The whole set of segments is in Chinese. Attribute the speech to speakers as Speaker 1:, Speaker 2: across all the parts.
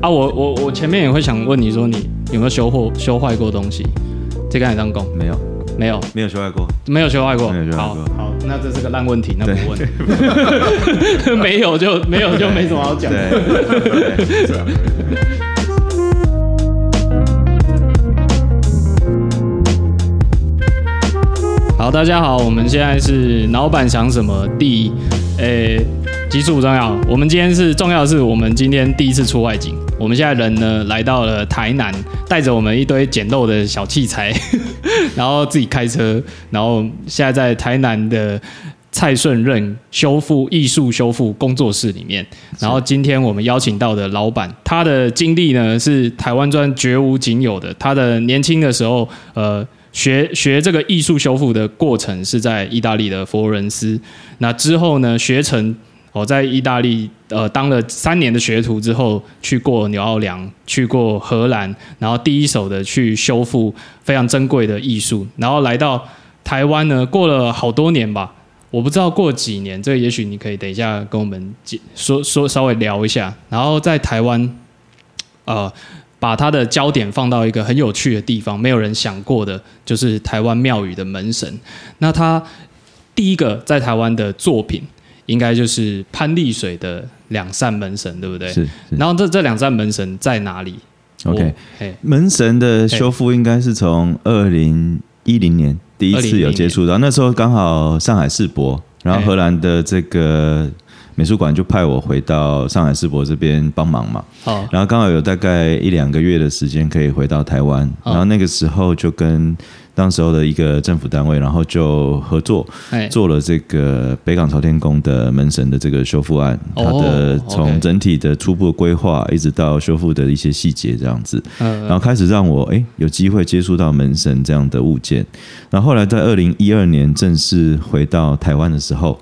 Speaker 1: 啊，我我我前面也会想问你说，你有没有修货修坏过东西？这个还当工
Speaker 2: 没有，
Speaker 1: 没有，
Speaker 2: 没有修坏过。
Speaker 1: 没有修坏过。
Speaker 2: 没有修坏
Speaker 1: 好
Speaker 2: 过
Speaker 1: 好，那这是个烂问题，那不
Speaker 2: 对
Speaker 1: 问。没有就没有就没什么好讲。好，大家好，我们现在是老板想什么第，诶、集数不重要，我们今天是重要的是，我们今天第一次出外景，我们现在人呢来到了台南，带着我们一堆简陋的小器材，然后自己开车，然后现在在台南的蔡顺任修复艺术修复工作室里面，然后今天我们邀请到的老板，他的经历呢是台湾专绝无仅有的。他的年轻的时候，呃，学学这个艺术修复的过程是在意大利的佛罗伦斯。那之后呢，学成我、在意大利呃当了三年的学徒之后，去过纽奥良，去过荷兰，然后第一手的去修复非常珍贵的艺术，然后来到台湾呢，过了好多年吧。我不知道过几年，这个也许你可以等一下跟我们说说稍微聊一下。然后在台湾，呃，把他的焦点放到一个很有趣的地方，没有人想过的，就是台湾庙宇的门神。那他第一个在台湾的作品，应该就是潘丽水的两扇门神，对不对？
Speaker 2: 是是。
Speaker 1: 然后这这两扇门神在哪里
Speaker 2: ？OK，门神的修复应该是从二零一零年第一次有接触到，那时候刚好上海世博，然后荷兰的这个美术馆就派我回到上海世博这边帮忙嘛，
Speaker 1: 哦，
Speaker 2: 然后刚好有大概一两个月的时间可以回到台湾，
Speaker 1: 哦。
Speaker 2: 然后那个时候就跟当时候的一个政府单位，然后就合作
Speaker 1: 哎，
Speaker 2: 做了这个北港朝天宫的门神的这个修复案，
Speaker 1: 哦
Speaker 2: 它的从整体的初步规划一直到修复的一些细节这样子，
Speaker 1: 嗯
Speaker 2: 然后开始让我哎有机会接触到门神这样的物件，然后后来在二零一二年正式回到台湾的时候，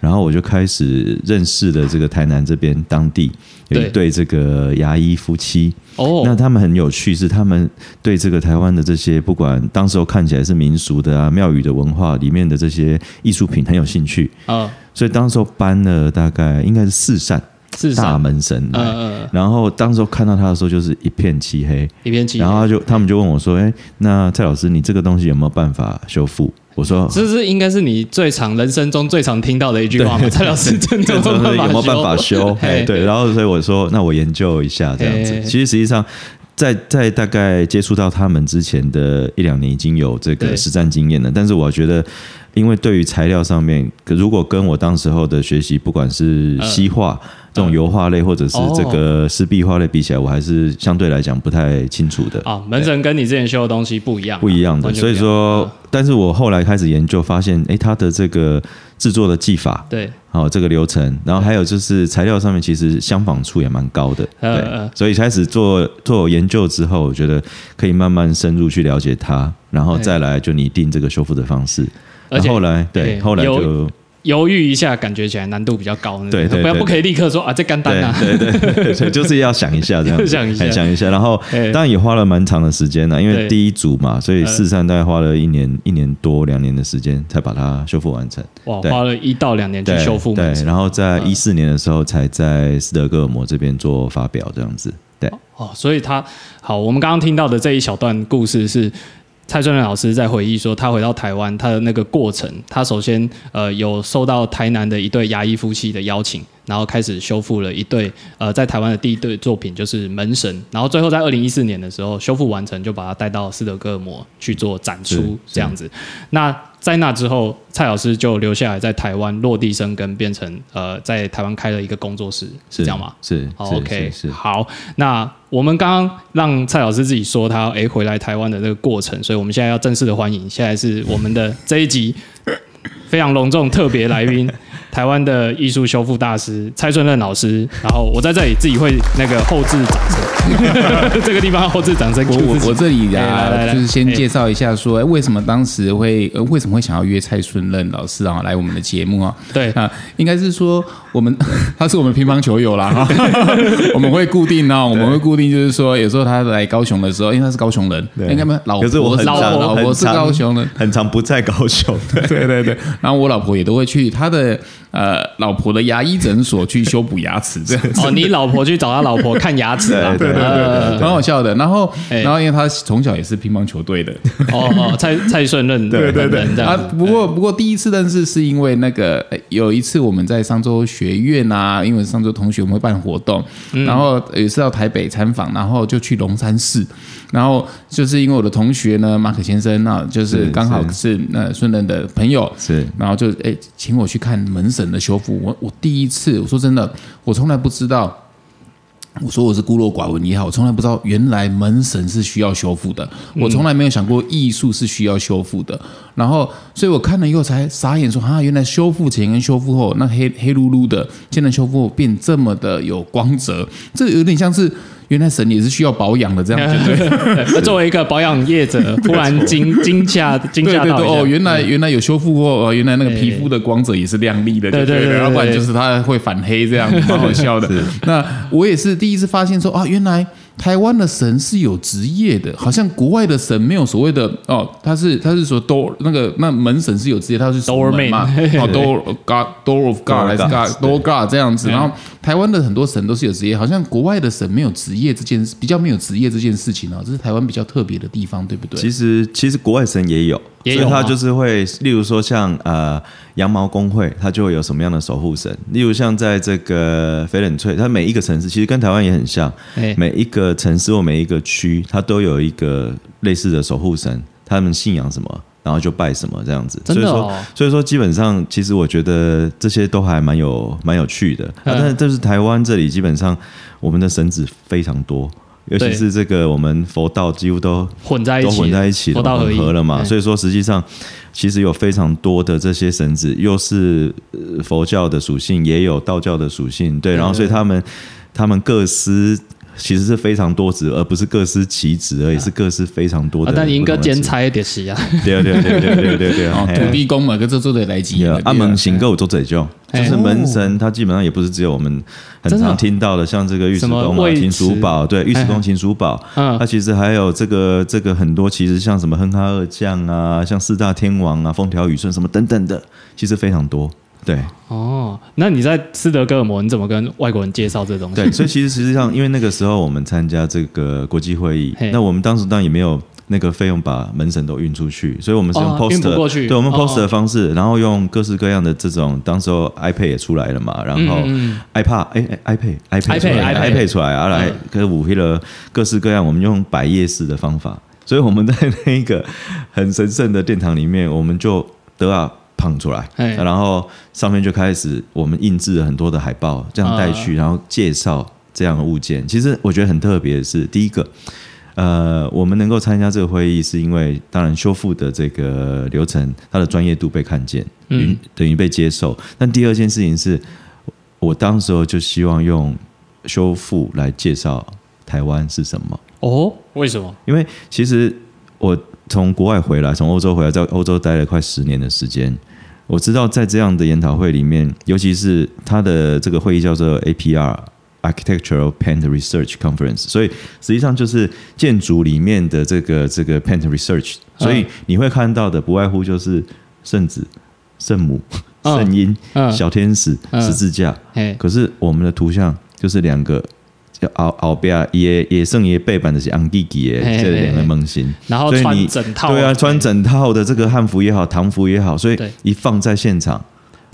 Speaker 2: 然后我就开始认识了这个台南这边当地有一
Speaker 1: 对。
Speaker 2: 对这个牙医夫妻，
Speaker 1: 哦，
Speaker 2: 那他们很有趣，是他们对这个台湾的这些不管当时候看起来是民俗的啊、庙宇的文化里面的这些艺术品很有兴趣，
Speaker 1: 啊，
Speaker 2: 所以当时候搬了大概应该是四扇。
Speaker 1: 是
Speaker 2: 大门神来。
Speaker 1: 呃呃，
Speaker 2: 然后当时候看到他的时候，就是一片漆黑，
Speaker 1: 一片漆黑，
Speaker 2: 然后他就他们就问我说：“哎，那蔡老师，你这个东西有没有办法修复？”我说：“
Speaker 1: 这是应该是你最常人生中最常听到的一句话吗？蔡老师真的
Speaker 2: 这有没有办法
Speaker 1: 修？
Speaker 2: 对，然后所以我说，那我研究一下这样子。其实实际上，在在大概接触到他们之前的一两年，已经有这
Speaker 1: 对
Speaker 2: 个实战经验了。但是我觉得，因为对于材料上面，如果跟我当时候的学习，不管是西画。这种油画类或者是这个湿壁画类比起来，我还是相对来讲不太清楚的。
Speaker 1: 啊，门神跟你之前修的东西不一样嘛，
Speaker 2: 不一样的，所以说，但是我后来开始研究，发现，诶，它的这个制作的技法，
Speaker 1: 对，
Speaker 2: 好、这个流程，然后还有就是材料上面其实相仿处也蛮高的，对，所以开始做做研究之后，我觉得可以慢慢深入去了解它，然后再来就拟定这个修复的方式。
Speaker 1: 而且
Speaker 2: 然后后来对，
Speaker 1: 对
Speaker 2: 后来就
Speaker 1: 犹豫一下，感觉起来难度比较高。不要
Speaker 2: 对对对
Speaker 1: 不可以立刻说啊，这干单啊，
Speaker 2: 对对对所以，就是要想一下这样子，
Speaker 1: 想一下
Speaker 2: 哎想一下，然后
Speaker 1: 哎
Speaker 2: 当然也花了蛮长的时间呢，因
Speaker 1: 对
Speaker 2: 为第一组嘛，所以
Speaker 1: 呃
Speaker 2: 四散大概花了一年一年多两年的时间才把它修复完成。
Speaker 1: 哇，花了一到两年去修复
Speaker 2: 对。然后在
Speaker 1: 嗯
Speaker 2: 一四年的时候才在斯德哥尔摩这边做发表这样子。对，
Speaker 1: 哦，所以他好，我们刚刚听到的这一小段故事是蔡顺仁老师在回忆说，他回到台湾，他的那个过程，他首先呃有受到台南的一对牙医夫妻的邀请，然后开始修复了一对呃在台湾的第一对作品，就是门神，然后最后在二零一四年的时候修复完成，就把它带到斯德哥尔摩去做展
Speaker 2: 是
Speaker 1: 出这样子。那在那之后，蔡老师就留下来在台湾落地生根，变成呃在台湾开了一个工作室，是这样吗？
Speaker 2: 是
Speaker 1: ，OK，
Speaker 2: 是是。
Speaker 1: 好，那我们刚刚让蔡老师自己说他诶回来台湾的这个过程，所以我们现在要正式的欢迎，现在是我们的这一集非常隆重特别来宾，台湾的艺术修复大师蔡顺任老师。然后我在这里自己会那个后置掌声，这个地方后置掌声。
Speaker 3: 我我我这里啊，
Speaker 1: 来
Speaker 3: 就是先
Speaker 1: 哎
Speaker 3: 介绍一下说，哎，为什么当时会呃为什么会想要约蔡顺任老师啊来我们的节目啊？
Speaker 1: 对
Speaker 3: 啊，应该是说我们 他是我们乒乓球友啦，哈，我们会固定呢，我们会固定就是说，有时候他来高雄的时候，因为他是高雄人，
Speaker 2: 对。
Speaker 3: 应该没老
Speaker 2: 可是我
Speaker 3: 婆
Speaker 1: 老
Speaker 2: 婆
Speaker 3: 老婆是高雄人，
Speaker 2: 很常不在高雄。
Speaker 3: 对对对，然后我老婆也都会去他的呃老婆的牙医诊所去修补牙齿这样。子。
Speaker 1: 哦，你老婆去找他老婆看牙齿啊？
Speaker 2: 对对对
Speaker 1: 呃
Speaker 3: 蛮好笑的，然后，
Speaker 1: 哎。
Speaker 3: 然后因为他从小也是乒乓球队的，
Speaker 1: 哦哦，蔡蔡顺任对对对。
Speaker 3: 啊，不过不过第一次认识是因为那个呃有一次我们在商周学院啊，因为上周同学我们会办活动，
Speaker 1: 嗯。
Speaker 3: 然后有一次到台北参访，然后就去龙山寺，然后就是因为我的同学呢马可先生那就是
Speaker 2: 是
Speaker 3: 刚好是。那顺仁的朋友，
Speaker 2: 是。
Speaker 3: 然后就哎请我去看门神的修复，我我第一次我说真的，我从来不知道。我说我是孤陋寡闻也好，我从来不知道原来门神是需要修复的，我从来没有想过艺术是需要修复的。然后，所以我看了以后才傻眼说，啊，原来修复前跟修复后，那黑黑噜噜的，现在修复后变这么的有光泽，这有点像是原来神也是需要保养的这样，对。不对？
Speaker 1: 对作为一个保养业者，突然惊惊吓惊吓到
Speaker 3: 哦，原来原来有修复过，哦，原来那个皮肤的光泽也是亮丽的，对
Speaker 1: 对对
Speaker 3: 要不然就是它会反黑这样，蛮好笑的。那我也是第一次发现说啊，原来台湾的神是有职业的，好像国外的神没有所谓的哦，他是他是说 door 那个那门神是有职业，他是守门
Speaker 1: Doorman
Speaker 3: 嘛，哦 door god door of god 还是
Speaker 2: god
Speaker 3: door god 这样子，然后台湾的很多神都是有职业，好像国外的神没有职业这件比较没有职业这件事情哦，这是台湾比较特别的地方，对不对？
Speaker 2: 其实其实国外神也有，
Speaker 1: 也有吗
Speaker 2: 所以他就是会，例如说像呃羊毛工会，它就会有什么样的守护神，例如像在这个翡冷翠，它每一个城市其实跟台湾也很像，
Speaker 1: 哎
Speaker 2: 每一个城市或每一个区，它都有一个类似的守护神，他们信仰什么。然后就拜什么这样子，
Speaker 1: 真的哦
Speaker 2: 所以说，所以说基本上，其实我觉得这些都还蛮有蛮有趣的。啊、但是，但是台湾这里基本上我们的神子非常多，尤其是这个我们佛道几乎都都
Speaker 1: 混在一起，
Speaker 2: 混在一起了，
Speaker 1: 佛道合一
Speaker 2: 混合了嘛。
Speaker 1: 哎
Speaker 2: 所以说，实际上其实有非常多的这些神子，又是呃佛教的属性，也有道教的属性，对。然后，所以他们他们各司。其实是非常多职，而不是各司其职而已，是各司非常多的。
Speaker 1: 但应该兼差一点是啊，
Speaker 2: 对对对对对对对
Speaker 3: 哦，土地公嘛，跟这做的来吉
Speaker 2: 有阿门行够做这就，
Speaker 1: 哎
Speaker 2: 就是门神，他基本上也不是只有我们很常听到的，像这个尉迟恭啊、秦叔
Speaker 1: 迟
Speaker 2: 宝，对，尉迟
Speaker 1: 哎
Speaker 2: 恭、秦叔宝，
Speaker 1: 嗯
Speaker 2: 他其实还有这个这个很多，其实像什么哼哈二将啊，像四大天王啊、风调雨顺什么等等的，其实非常多。对。
Speaker 1: 哦，那你在斯德哥尔摩，你怎么跟外国人介绍这东西？
Speaker 2: 对，所以其实实际上，因为那个时候我们参加这个国际会议，那我们当时当然也没有那个费用把门神都运出去，所以我们是用
Speaker 1: 哦运不
Speaker 2: poster，、
Speaker 1: 过去。
Speaker 2: 对，我们
Speaker 1: 哦
Speaker 2: poster 的方式，然后用各式各样的这种，当时候 iPad 也出来了嘛，然后 iPad 哎哎 iPad
Speaker 1: iPad，
Speaker 2: 出来
Speaker 1: iPad
Speaker 2: iPad 出来啊，来
Speaker 1: 嗯。
Speaker 2: 跟五黑了各式各样，我们用百叶式的方法，所以我们在那个很神圣的殿堂里面，我们就得啊。胖出来，
Speaker 1: 嘿
Speaker 2: 然后上面就开始我们印制了很多的海报，这样带去，然后介绍这样的物件。其实我觉得很特别的是，第一个，呃，我们能够参加这个会议，是因为当然修复的这个流程，它的专业度被看见，
Speaker 1: 嗯
Speaker 2: 嗯，等于被接受。但第二件事情是，我当时候就希望用修复来介绍台湾是什么。
Speaker 1: 哦，为什么？
Speaker 2: 因为其实我从国外回来，从欧洲回来，在欧洲待了快十年的时间。我知道在这样的研讨会里面，尤其是它的这个会议叫做 APR Architectural Paint Research Conference，所以实际上就是建筑里面的这个这个 Paint Research，所以你会看到的不外乎就是圣子、圣母、
Speaker 1: 嗯
Speaker 2: 圣婴、
Speaker 1: 嗯
Speaker 2: 小天使、
Speaker 1: 嗯
Speaker 2: 十字架。可是我们的图像就是两个，叫后后边也也剩也背板的是昂弟弟的
Speaker 1: 嘿嘿
Speaker 2: 这两个
Speaker 1: 嘿
Speaker 2: 萌新，
Speaker 1: 然后穿
Speaker 2: 所以你
Speaker 1: 整套，
Speaker 2: 对啊，穿整套的这个汉服也好，唐服也好，所以一放在现场，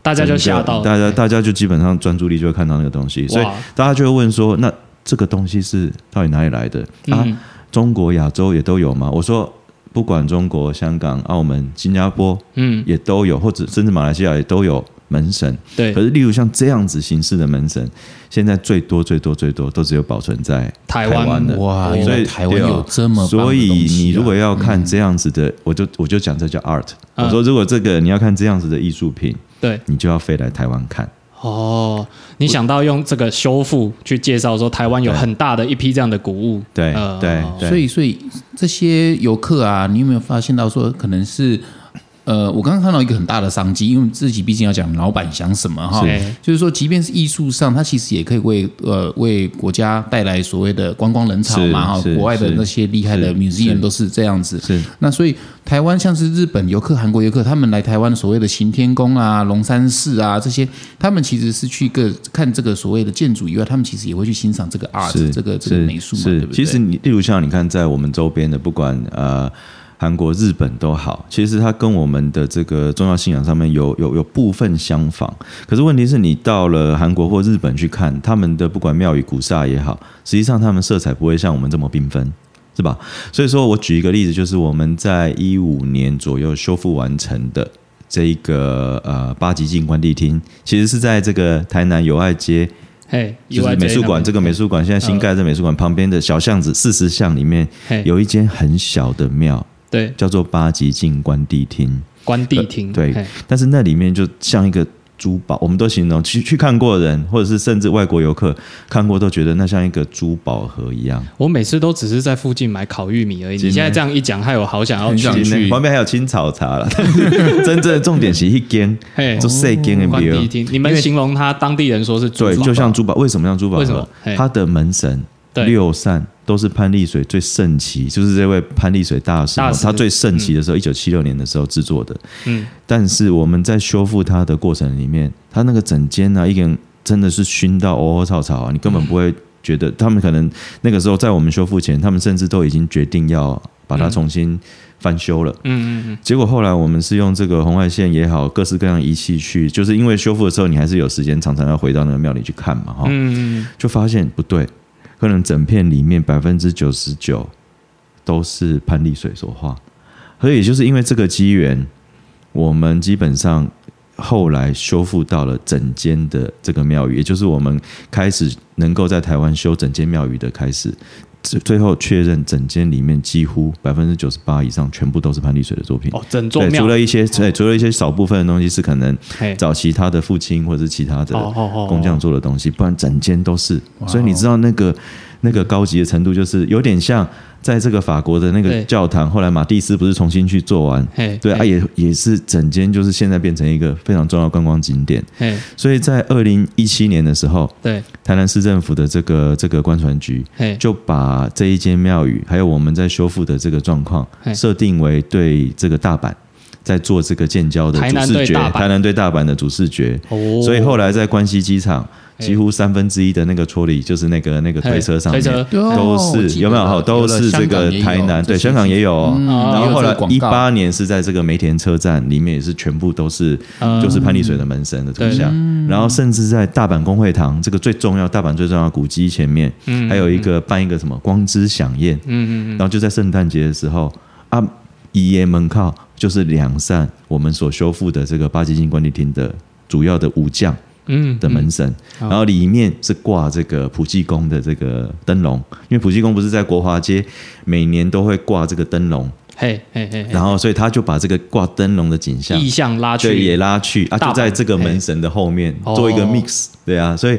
Speaker 1: 大家就吓到，
Speaker 2: 大家大家就基本上专注力就会看到那个东西，所以大家就会问说，那这个东西是到底哪里来的？啊？
Speaker 1: 嗯。
Speaker 2: 中国、亚洲也都有吗？我说。不管中国、香港、澳门、新加坡
Speaker 1: 嗯，
Speaker 2: 也都有，或者甚至马来西亚也都有门神。
Speaker 1: 对
Speaker 2: 可，是，例如像这样子形式的门神，现在最多最多最多都只有保存在
Speaker 1: 台
Speaker 2: 湾
Speaker 1: 湾
Speaker 2: 的。
Speaker 3: 哇，原
Speaker 2: 所以
Speaker 3: 台湾有这么
Speaker 2: 所以你如果要看这样子的，我就我就讲这叫 art。
Speaker 1: 嗯
Speaker 2: 我说如果这个你要看这样子的艺术品，
Speaker 1: 对，
Speaker 2: 你就要飞来台湾看。
Speaker 1: 哦，你想到用这个修复去介绍说台湾有很大的一批这样的古物，
Speaker 2: 对
Speaker 1: 呃
Speaker 2: 对对，
Speaker 3: 所以，所以这些游客啊，你有没有发现到说，可能是呃，我刚刚看到一个很大的商机，因为自己毕竟要讲老板想什么哈，就是说，即便是艺术上，它其实也可以为呃为国家带来所谓的观光人潮嘛哈。国外的那些厉害的 museum 都是这样子。
Speaker 2: 是。
Speaker 3: 那所以台湾像是日本游客、韩国游客，他们来台湾所谓的行天宫啊、龙山寺啊这些，他们其实是去个看这个所谓的建筑以外，他们其实也会去欣赏这个 art 这个这个美术嘛，对不对？
Speaker 2: 其实你例如像你看，在我们周边的，不管呃。韩国、日本都好，其实它跟我们的这个重要信仰上面有有有部分相仿。可是问题是你到了韩国或日本去看他们的不管庙宇古刹也好，实际上他们色彩不会像我们这么缤纷，是吧？所以说我举一个例子，就是我们在一五年左右修复完成的这一个呃八级进关帝厅，其实是在这个台南友爱街，
Speaker 1: 嘿，
Speaker 2: 就是美术馆这个美术馆现在新盖的美术馆旁边的小巷子四十巷里面，有一间很小的庙。
Speaker 1: 对，
Speaker 2: 叫做八极境观地厅，
Speaker 1: 观地厅。
Speaker 2: 对，但是那里面就像一个珠宝，我们都形容去去看过的人，或者是甚至外国游客看过，都觉得那像一个珠宝盒一样。
Speaker 1: 我每次都只是在附近买烤玉米而已。你现在这样一讲，害我好想要去。
Speaker 2: 旁边还有青草茶了。真正的重点是一间，就四间的
Speaker 1: 关帝厅。你们形容他当地人说是
Speaker 2: 对，就像珠宝。为什么像珠宝？
Speaker 1: 为什么？
Speaker 2: 他的门神六扇。都是潘丽水最盛期，就是这位潘丽水大师，他最盛期的时候，一九七六年的时候制作的。嗯，但是我们在修复它的过程里面，它那个整间呢，一个人真的是熏到哦哦草草啊，你根本不会觉得。他们可能那个时候在我们修复前，他们甚至都已经决定要把它重新翻修了。嗯嗯嗯。结果后来我们是用这个红外线也好，各式各样仪器去，就是因为修复的时候，你还是有时间，常常要回到那个庙里去看嘛，哈。嗯嗯。就发现不对。可能整片里面百分之九十九都是潘丽水所画，所以就是因为这个机缘，我们基本上后来修复到了整间的这个庙宇，也就是我们开始能够在台湾修整间庙宇的开始。最后确认，整间里面几乎百分之九十八以上全部都是潘丽水的作品。
Speaker 1: 哦，整座庙
Speaker 2: 除了一些对，除了一些少部分的东西是可能找其他的父亲或者是其他的工匠做的东西，不然整间都是。所以你知道那个那个高级的程度，就是有点像。在这个法国的那个教堂，后来马蒂斯不是重新去做完？对啊，也也是整间就是现在变成一个非常重要的观光景点。所以在二零一七年的时候，
Speaker 1: 对
Speaker 2: 台南市政府的这个这个观船局，就把这一间庙宇，还有我们在修复的这个状况，设定为对这个大阪在做这个建交的主视觉，台南对大阪的主视觉。所以后来在关西机场。几乎三分之一的那个戳里，就是那个那个推车上面都是有没有？都是这个台南对香港也有，然后后来一八年是在这个梅田车站里面也是全部都是就是潘丽水的门神的图像，然后甚至在大阪公会堂这个最重要大阪最重要古迹前面，还有一个办一个什么光之响宴，嗯嗯，然后就在圣诞节的时候啊，一夜门靠就是两扇我们所修复的这个八极金管理厅的主要的武将。嗯的门神，然后里面是挂这个普济宫的这个灯笼，因为普济宫不是在国华街，每年都会挂这个灯笼。嘿嘿嘿，然后所以他就把这个挂灯笼的景象
Speaker 1: 意象拉去，
Speaker 2: 对，也拉去啊，就在这个门神的后面做一个 mix，对啊，所以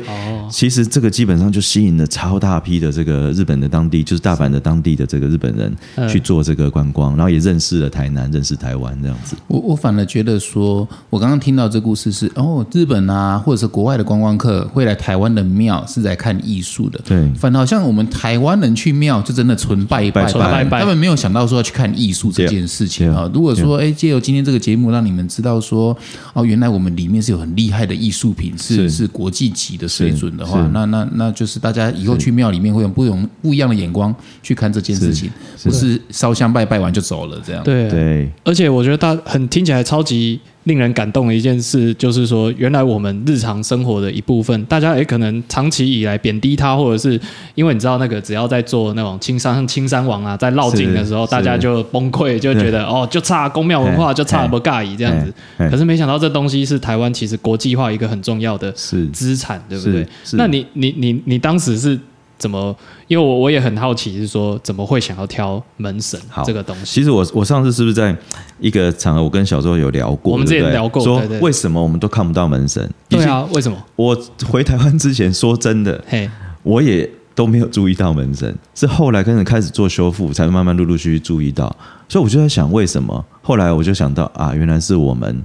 Speaker 2: 其实这个基本上就吸引了超大批的这个日本的当地，就是大阪的当地的这个日本人去做这个观光，然后也认识了台南，认识台湾这样子。
Speaker 3: 我我反而觉得说，我刚刚听到这故事是哦，日本啊，或者是国外的观光客会来台湾的庙是在看艺术的，
Speaker 2: 对，
Speaker 3: 反而好像我们台湾人去庙就真的纯拜拜拜，他们没有想到说要去看艺。艺术这件事情啊，如果说哎，借由今天这个节目，让你们知道说哦，原来我们里面是有很厉害的艺术品，是是。国际级的水准的话，那那那就是大家以后去庙里面会用不同不一样的眼光去看这件事情，不是烧香拜拜完就走了这样。
Speaker 1: 对
Speaker 2: 对，
Speaker 1: 而且我觉得大很听起来超级。令人感动的一件事，就是说，原来我们日常生活的一部分，大家也可能长期以来贬低它，或者是因为你知道，那个只要在做那种青山青山王啊，在绕境的时候，大家就崩溃，就觉得哦，就差宫庙文化，就差不尬意这样子。可是没想到，这东西是台湾其实国际化一个很重要的资产，对不对？那你你你你当时是？怎么？因为我我也很好奇，是说怎么会想要挑门神这个东西？
Speaker 2: 其实我我上次是不是在一个场合，我跟小周有聊过？
Speaker 1: 我们之前聊过，
Speaker 2: 说为什么我们都看不到门神？
Speaker 1: 对啊，为什么？
Speaker 2: 我回台湾之前，说真的，嘿，我也都没有注意到门神，是后来跟着开始做修复，才慢慢陆陆续续注意到。所以我就在想，为什么？后来我就想到啊，原来是我们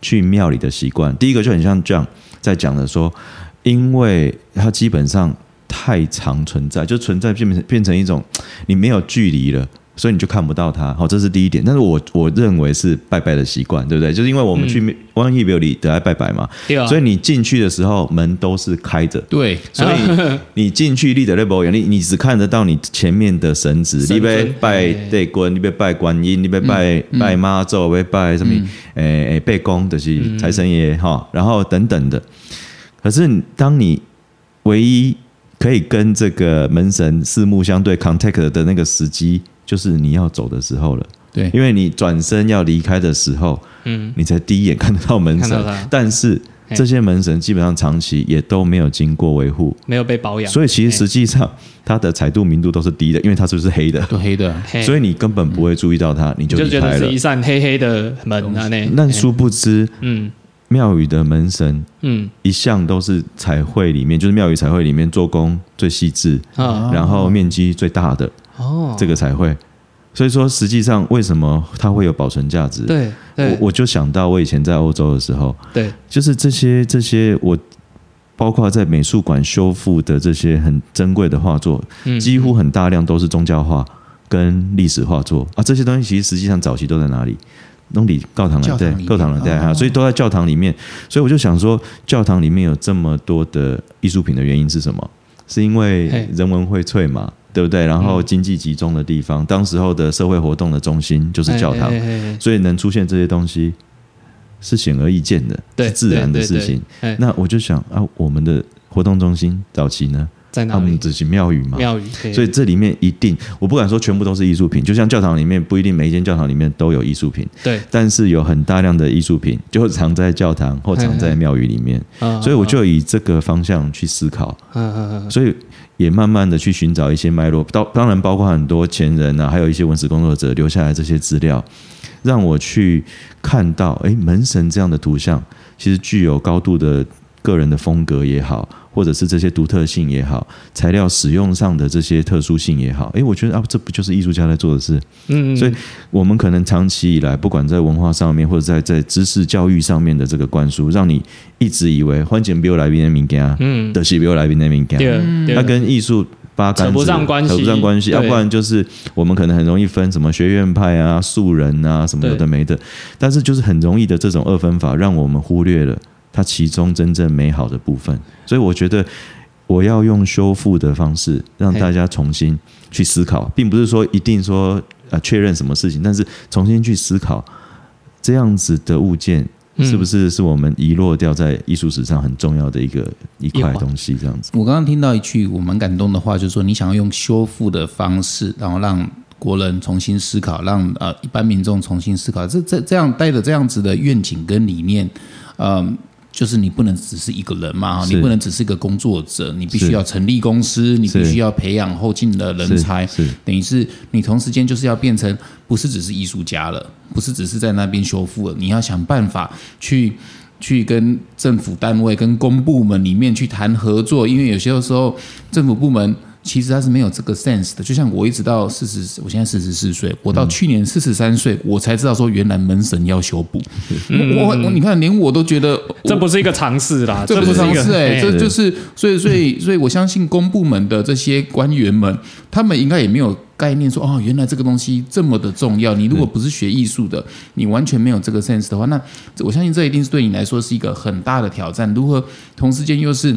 Speaker 2: 去庙里的习惯。第一个就很像这样在讲的说，因为它基本上太常存在，就存在变成变成一种 你没有距离了。所以你就看不到它，好，这是第一点。但是我我认为是拜拜的习惯，对不对？就是因为我们去万一庙里得来拜拜嘛，所以你进去的时候门都是开着，
Speaker 3: 对。
Speaker 2: 所以 你进去立的那波眼，你你只看得到你前面的神子，你被拜对官，你被拜观音，你被拜拜妈祖，被拜什么？诶诶，拜公的是财神爷哈，然后等等的。可是当你唯一可以跟这个门神四目相对 contact 的那个时机。就是你要走的时候了，
Speaker 3: 对，
Speaker 2: 因为你转身要离开的时候，嗯，你才第一眼看得到门神，但是这些门神基本上长期也都没有经过维护，
Speaker 1: 没有被保养，
Speaker 2: 所以其实实际上它的彩度明度都是低的，因为它是不是黑的？
Speaker 3: 都黑的，
Speaker 2: 所以你根本不会注意到它，你就就觉得。
Speaker 1: 是一扇黑黑的门啊，那
Speaker 2: 那殊不知，嗯，庙宇的门神，嗯，一向都是彩绘里面，就是庙宇彩绘里面做工最细致啊，然后面积最大的。哦，这个彩绘，所以说实际上为什么它会有保存价值？
Speaker 1: 对，
Speaker 2: 我我就想到我以前在欧洲的时候，
Speaker 1: 对，
Speaker 2: 就是这些这些我包括在美术馆修复的这些很珍贵的画作，几乎很大量都是宗教画跟历史画作。啊，这些东西其实实际上早期都在哪里？弄里教堂了，对，教堂了，对哈，所以都在教堂里面。所以我就想说，教堂里面有这么多的艺术品的原因是什么？是因为人文荟萃嘛？对不对？然后经济集中的地方，当时候的社会活动的中心就是教堂，所以能出现这些东西是显而易见的，是自然的事情。那我就想啊，我们的活动中心早期呢，
Speaker 1: 在？他
Speaker 2: 们只是庙宇嘛，
Speaker 1: 庙宇。
Speaker 2: 所以这里面一定，我不敢说全部都是艺术品，就像教堂里面不一定每一间教堂里面都有艺术品，
Speaker 1: 对。
Speaker 2: 但是有很大量的艺术品就藏在教堂或藏在庙宇里面，所以我就以这个方向去思考。所以。也慢慢的去寻找一些脉络，当当然包括很多前人啊，还有一些文史工作者留下来这些资料，让我去看到，哎，门神这样的图像，其实具有高度的个人的风格也好。或者是这些独特性也好，材料使用上的这些特殊性也好，诶，我觉得啊，这不就是艺术家在做的事？嗯，所以我们可能长期以来，不管在文化上面，或者在在知识教育上面的这个灌输，让你一直以为欢景比我来宾的名家，嗯，的是比我来宾的名家，它跟艺术八竿
Speaker 1: 子扯不上关系，
Speaker 2: 扯不上关系，要不然就是我们可能很容易分什么学院派啊、素人啊什么有的没的，但是就是很容易的这种二分法，让我们忽略了。它其中真正美好的部分，所以我觉得我要用修复的方式让大家重新去思考，并不是说一定说呃确认什么事情，但是重新去思考这样子的物件是不是是我们遗落掉在艺术史上很重要的一个一块东西。这样子，
Speaker 3: 我刚刚听到一句我蛮感动的话，就是说你想要用修复的方式，然后让国人重新思考，让呃一般民众重新思考，这这这样带着这样子的愿景跟理念，嗯。就是你不能只是一个人嘛，你不能只是一个工作者，你必须要成立公司，你必须要培养后进的人才，等于是你同时间就是要变成不是只是艺术家了，不是只是在那边修复了，你要想办法去去跟政府单位、跟公部门里面去谈合作，因为有些时候政府部门。其实他是没有这个 sense 的，就像我一直到四十，我现在四十四岁，我到去年四十三岁，我才知道说原来门神要修补。我我你看，连我都觉得
Speaker 1: 这不是一个常识啦，
Speaker 3: 这不是常识哎，这就是所以所以 所以我相信公部门的这些官员们，他们应该也没有概念说哦，原来这个东西这么的重要。你如果不是学艺术的，你完全没有这个 sense 的话，那我相信这一定是对你来说是一个很大的挑战。如何同时间又是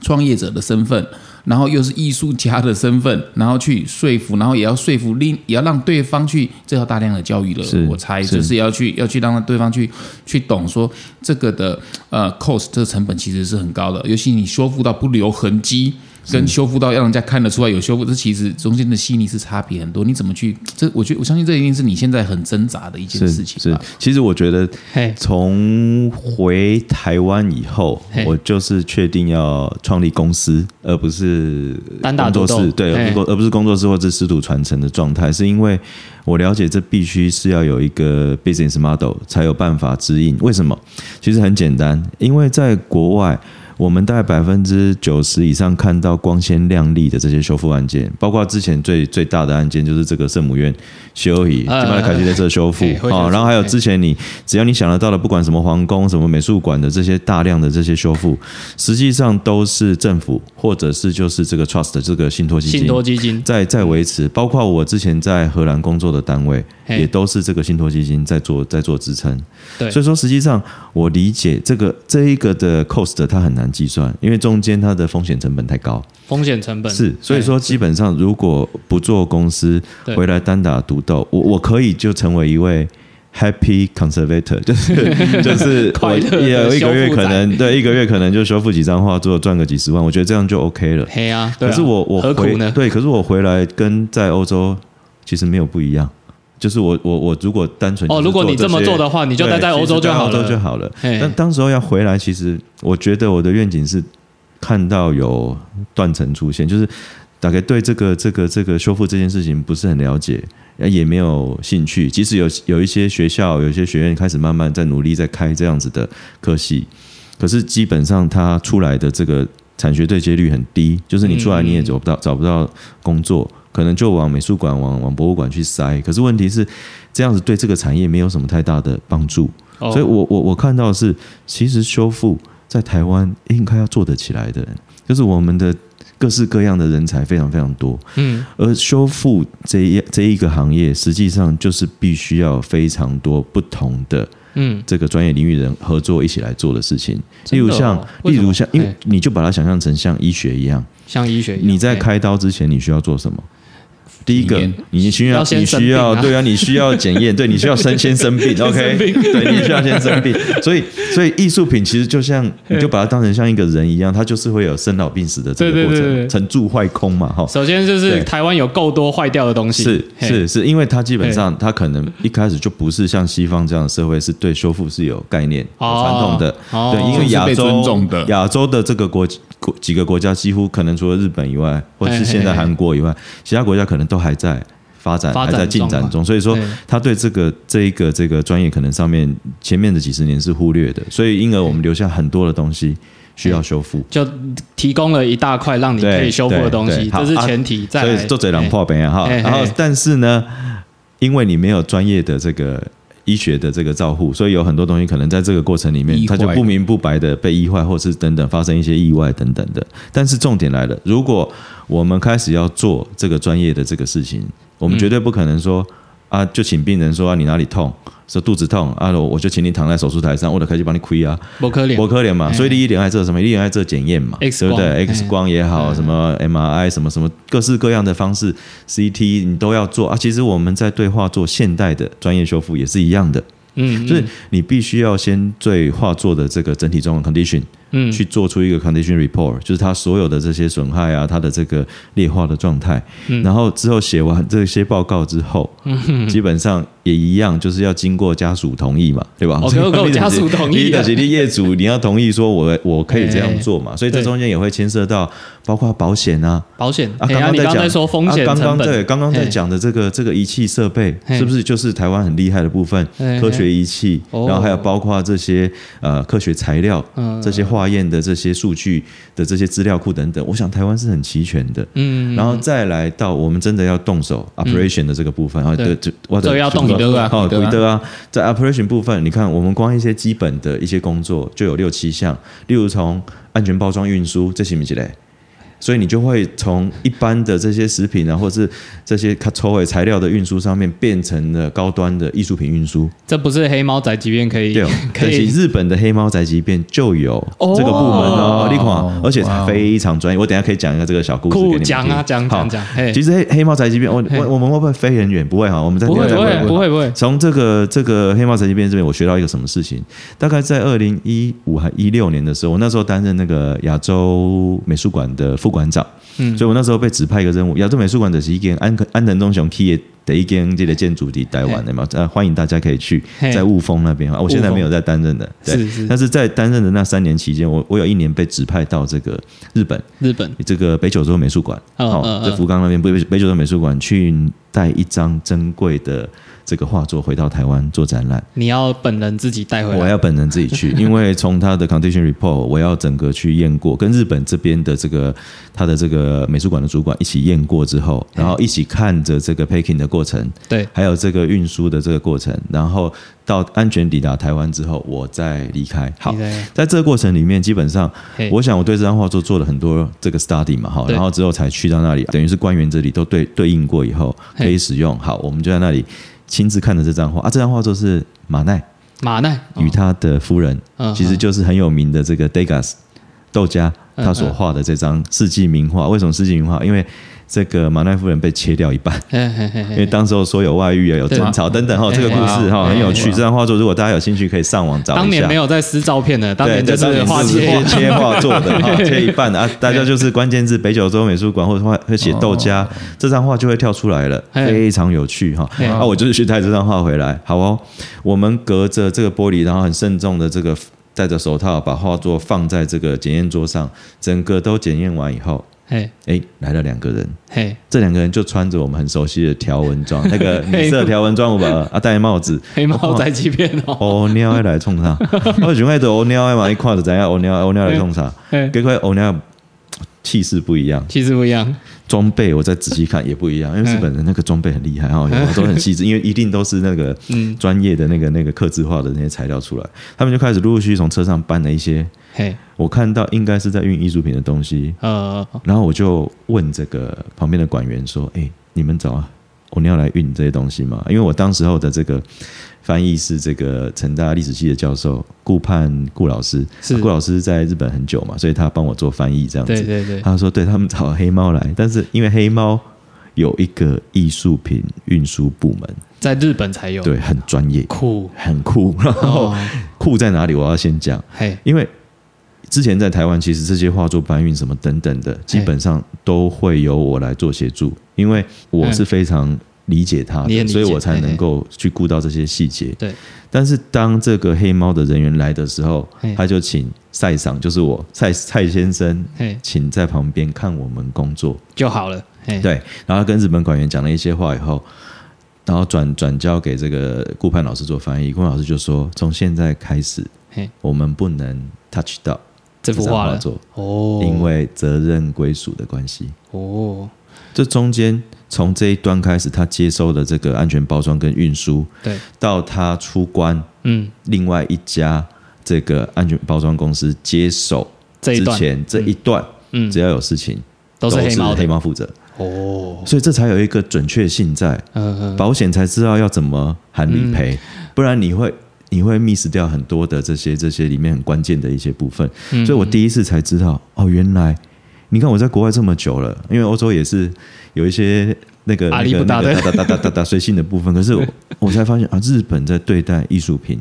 Speaker 3: 创业者的身份？然后又是艺术家的身份，然后去说服，然后也要说服另，也要让对方去，这要大量的教育了。我猜就是要去，要去让对方去去懂说这个的呃 cost 这个成本其实是很高的，尤其你修复到不留痕迹。跟修复到让人家看得出来有修复，这其实中间的细腻是差别很多。你怎么去？这我觉得我相信这一定是你现在很挣扎的一件事情。
Speaker 2: 是，其实我觉得，从回台湾以后，我就是确定要创立公司，而不是工作室。对，而不是工作室或者师徒传承的状态，是因为我了解这必须是要有一个 business model 才有办法指引。为什么？其实很简单，因为在国外。我们大概百分之九十以上看到光鲜亮丽的这些修复案件，包括之前最最大的案件就是这个圣母院修理，基本上凯西在这修复啊，然后还有之前你只要你想得到的，不管什么皇宫、什么美术馆的这些大量的这些修复，实际上都是政府或者是就是这个 trust 这个信托基金、
Speaker 1: 信托基金。
Speaker 2: 在在维持，包括我之前在荷兰工作的单位，也都是这个信托基金在做在做支撑。
Speaker 1: 对，
Speaker 2: 所以说实际上我理解这个这一个的 cost 它很难计算，因为中间它的风险成本太高。
Speaker 1: 风险成本
Speaker 2: 是，所以说基本上如果不做公司回来单打独斗，我我可以就成为一位 happy conservator，就是 就是
Speaker 1: 快乐
Speaker 2: 也有一个月可能对一个月可能就修复几张画作赚个几十万，我觉得这样就 OK 了。
Speaker 1: 嘿啊，
Speaker 2: 可是我我
Speaker 1: 何苦呢？
Speaker 2: 对，可是我回来跟在欧洲其实没有不一样。就是我我我如果单纯
Speaker 1: 哦，如果你这么做的话，你就待在欧洲就好
Speaker 2: 了，就好了。但当时候要回来，其实我觉得我的愿景是看到有断层出现，就是大概对这个这个这个修复这件事情不是很了解，也没有兴趣。即使有有一些学校、有一些学院开始慢慢在努力在开这样子的科系，可是基本上它出来的这个产学对接率很低，就是你出来你也找不到找不到工作。可能就往美术馆、往往博物馆去塞，可是问题是这样子对这个产业没有什么太大的帮助。所以我我我看到是，其实修复在台湾应该要做得起来的，就是我们的各式各样的人才非常非常多。嗯，而修复这一这一个行业，实际上就是必须要非常多不同的嗯。这个专业领域人合作一起来做的事情。例如像，例如像，因为你就把它想象成像医学一样，
Speaker 1: 像医学，
Speaker 2: 你在开刀之前你需要做什么？第一个，你需要你需要对啊，你需要检验，对你需要先 先生病，OK，对，你需要先生病。所以，所以艺术品其实就像你就把它当成像一个人一样，它就是会有生老病死的这个过程，成住坏空嘛，哈。
Speaker 1: 首先就是台湾有够多坏掉的东西，
Speaker 2: 是是是，因为它基本上它可能一开始就不是像西方这样的社会是对修复是有概念、有传统的，对，因为亚洲亚洲的这个国国几个国家几乎可能除了日本以外，或者是现在韩国以外，其他国家可能都。都还在发展，还在进展中，所以说他对这个这一个这个专业可能上面前面的几十年是忽略的，所以因而我们留下很多的东西需要修复，
Speaker 1: 就提供了一大块让你可以修复的东西，这是前提。
Speaker 2: 所以做嘴狼破边哈，然后但是呢，因为你没有专业的这个。医学的这个照护，所以有很多东西可能在这个过程里面，它就不明不白的被医坏，或是等等发生一些意外等等的。但是重点来了，如果我们开始要做这个专业的这个事情，我们绝对不可能说。啊，就请病人说啊，你哪里痛？说肚子痛啊，我我就请你躺在手术台上，我就开始帮你亏啊，
Speaker 1: 不可怜，
Speaker 2: 不可怜嘛。所以第一点在这什么？第一点在这检验嘛，对不对？X 光也好，什么 MRI 什么什么，各式各样的方式，CT 你都要做啊。其实我们在对话做现代的专业修复也是一样的，嗯，就是你必须要先对画作的这个整体状况 condition。嗯，去做出一个 condition report，就是他所有的这些损害啊，他的这个劣化的状态，然后之后写完这些报告之后，基本上也一样，就是要经过家属同意嘛，对吧？
Speaker 1: 哦，家属同意
Speaker 2: 的，你业主你要同意说，我我可以这样做嘛？所以这中间也会牵涉到包括保险啊，
Speaker 1: 保险
Speaker 2: 啊，刚
Speaker 1: 刚
Speaker 2: 在
Speaker 1: 说风险
Speaker 2: 刚刚对，刚刚在讲的这个这个仪器设备，是不是就是台湾很厉害的部分？科学仪器，然后还有包括这些呃科学材料，这些化验的这些数据的这些资料库等等，我想台湾是很齐全的。嗯，然后再来到我们真的要动手 operation 的这个部分，啊，对，
Speaker 1: 就或者要动的啊，
Speaker 2: 好，的啊，在 operation 部分，你看我们光一些基本的一些工作就有六七项，例如从安全包装运输，这些没起来。所以你就会从一般的这些食品啊，或者是这些抽尾材料的运输上面，变成了高端的艺术品运输。
Speaker 1: 这不是黑猫宅急便可以？
Speaker 2: 对，可以。日本的黑猫宅急便就有这个部门哦，立款，而且非常专业。我等下可以讲一个这个小故事给你们
Speaker 1: 讲啊，讲讲讲。
Speaker 2: 其实黑黑猫宅急便，我我我们会不会飞很远？不会哈，我们在
Speaker 1: 不会不会不会不会。
Speaker 2: 从这个这个黑猫宅急便这边，我学到一个什么事情？大概在二零一五还一六年的时候，我那时候担任那个亚洲美术馆的副馆长。嗯，所以我那时候被指派一个任务，亚洲美术馆的是一间安安藤忠雄 key 的一间这个建筑地待完的嘛，呃，欢迎大家可以去在雾峰那边。啊。我现在没有在担任的，
Speaker 1: 是是。
Speaker 2: 但是在担任的那三年期间，我我有一年被指派到这个日本，
Speaker 1: 日本。
Speaker 2: 这个北九州美术馆，哦，在福冈那边北北九州美术馆去带一张珍贵的这个画作回到台湾做展览。
Speaker 1: 你要本人自己带回来，
Speaker 2: 我要本人自己去，因为从他的 condition report，我要整个去验过，跟日本这边的这个他的这个美术馆的主管一起验过之后，然后一起看着这个 packing 的过程，
Speaker 1: 对，
Speaker 2: 还有这个运输的这个过程，然后到安全抵达台湾之后，我再离开。好，在这个过程里面，基本上，我想我对这张画作做了很多这个 study 嘛，哈，然后之后才去到那里，等于是官员这里都对对应过以后可以使用。好，我们就在那里亲自看的这张画啊，这张画作是马奈，
Speaker 1: 马奈
Speaker 2: 与他的夫人，其实就是很有名的这个 Degas 豆家他所画的这张世纪名画。为什么世纪名画？因为这个马奈夫人被切掉一半，因为当时候说有外遇啊，有争吵等等哈，这个故事哈很有趣。这张画作如果大家有兴趣，可以上网找一下。
Speaker 1: 当年没有在撕照片的，当年就是画切
Speaker 2: 切画作的哈，切一半啊，大家就是关键字北九州美术馆或者画会写豆家，这张画就会跳出来了，非常有趣哈。啊，我就是去带这张画回来，好哦。我们隔着这个玻璃，然后很慎重的这个戴着手套，把画作放在这个检验桌上，整个都检验完以后。嘿，哎，来了两个人，嘿，这两个人就穿着我们很熟悉的条纹装，那个 米色条纹装，我把 啊戴帽子，
Speaker 1: 黑帽在欺骗
Speaker 2: 哦，哦鸟要来冲啥？我想爱的哦鸟嘛，一看就知样，哦鸟哦鸟来冲啥？这块哦鸟气势不一样，
Speaker 1: 气势不一样。
Speaker 2: 装备我再仔细看也不一样，因为日本人那个装备很厉害哈，都很细致，因为一定都是那个专业的那个那个刻字化的那些材料出来，他们就开始陆陆续续从车上搬了一些，嘿，我看到应该是在运艺术品的东西，呃，然后我就问这个旁边的管员说，哎，你们找啊，我们要来运这些东西吗？因为我当时候的这个。翻译是这个成大历史系的教授顾盼顾老师，是顾老师在日本很久嘛，所以他帮我做翻译这样子。
Speaker 1: 对对对，
Speaker 2: 他说对他们找黑猫来，但是因为黑猫有一个艺术品运输部门，
Speaker 1: 在日本才有，
Speaker 2: 对，很专业，
Speaker 1: 酷，
Speaker 2: 很酷。然后酷在哪里？我要先讲，嘿，因为之前在台湾，其实这些画作搬运什么等等的，基本上都会由我来做协助，因为我是非常。理解他的，所以我才能够去顾到这些细节。
Speaker 1: 对，
Speaker 2: 但是当这个黑猫的人员来的时候，他就请赛赏，就是我蔡蔡先生，请在旁边看我们工作
Speaker 1: 就好了。
Speaker 2: 对，然后跟日本馆员讲了一些话以后，然后转转交给这个顾盼老师做翻译。顾盼老师就说：“从现在开始，我们不能 touch 到
Speaker 1: 这幅画
Speaker 2: 作哦，因为责任归属的关系。哦。这中间。”从这一端开始，他接收的这个安全包装跟运输，
Speaker 1: 对，
Speaker 2: 到他出关，嗯，另外一家这个安全包装公司接手之前这一段，嗯，只要有事情
Speaker 1: 都是黑猫
Speaker 2: 黑猫负责。哦，所以这才有一个准确性在，嗯嗯，保险才知道要怎么喊理赔，不然你会你会 miss 掉很多的这些这些里面很关键的一些部分，所以我第一次才知道哦，原来你看我在国外这么久了，因为欧洲也是。有一些那个那个那个哒哒哒哒哒哒随性的部分，可是我 我才发现啊，日本在对待艺术品